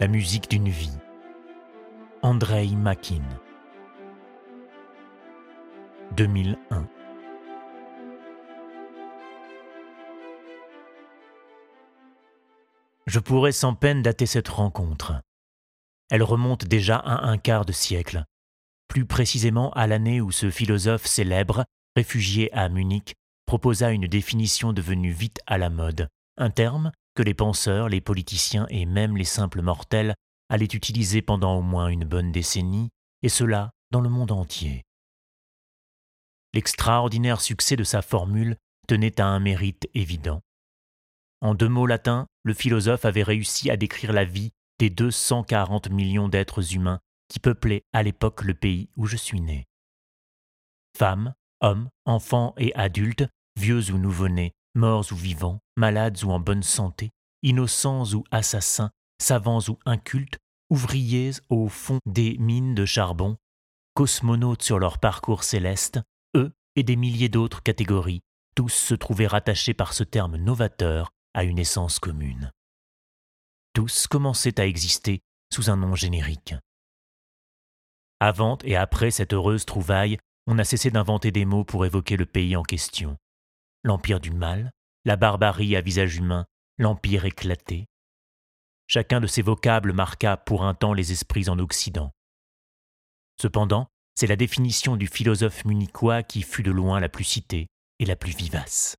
La musique d'une vie. Andrei Makin. 2001. Je pourrais sans peine dater cette rencontre. Elle remonte déjà à un quart de siècle, plus précisément à l'année où ce philosophe célèbre, réfugié à Munich, proposa une définition devenue vite à la mode, un terme les penseurs, les politiciens et même les simples mortels allaient utiliser pendant au moins une bonne décennie, et cela dans le monde entier. L'extraordinaire succès de sa formule tenait à un mérite évident. En deux mots latins, le philosophe avait réussi à décrire la vie des 240 millions d'êtres humains qui peuplaient à l'époque le pays où je suis né. Femmes, hommes, enfants et adultes, vieux ou nouveau-nés, morts ou vivants, malades ou en bonne santé, innocents ou assassins, savants ou incultes, ouvriers au fond des mines de charbon, cosmonautes sur leur parcours céleste, eux et des milliers d'autres catégories, tous se trouvaient rattachés par ce terme novateur à une essence commune. Tous commençaient à exister sous un nom générique. Avant et après cette heureuse trouvaille, on a cessé d'inventer des mots pour évoquer le pays en question. L'empire du mal, la barbarie à visage humain, l'empire éclaté. Chacun de ces vocables marqua pour un temps les esprits en Occident. Cependant, c'est la définition du philosophe munichois qui fut de loin la plus citée et la plus vivace.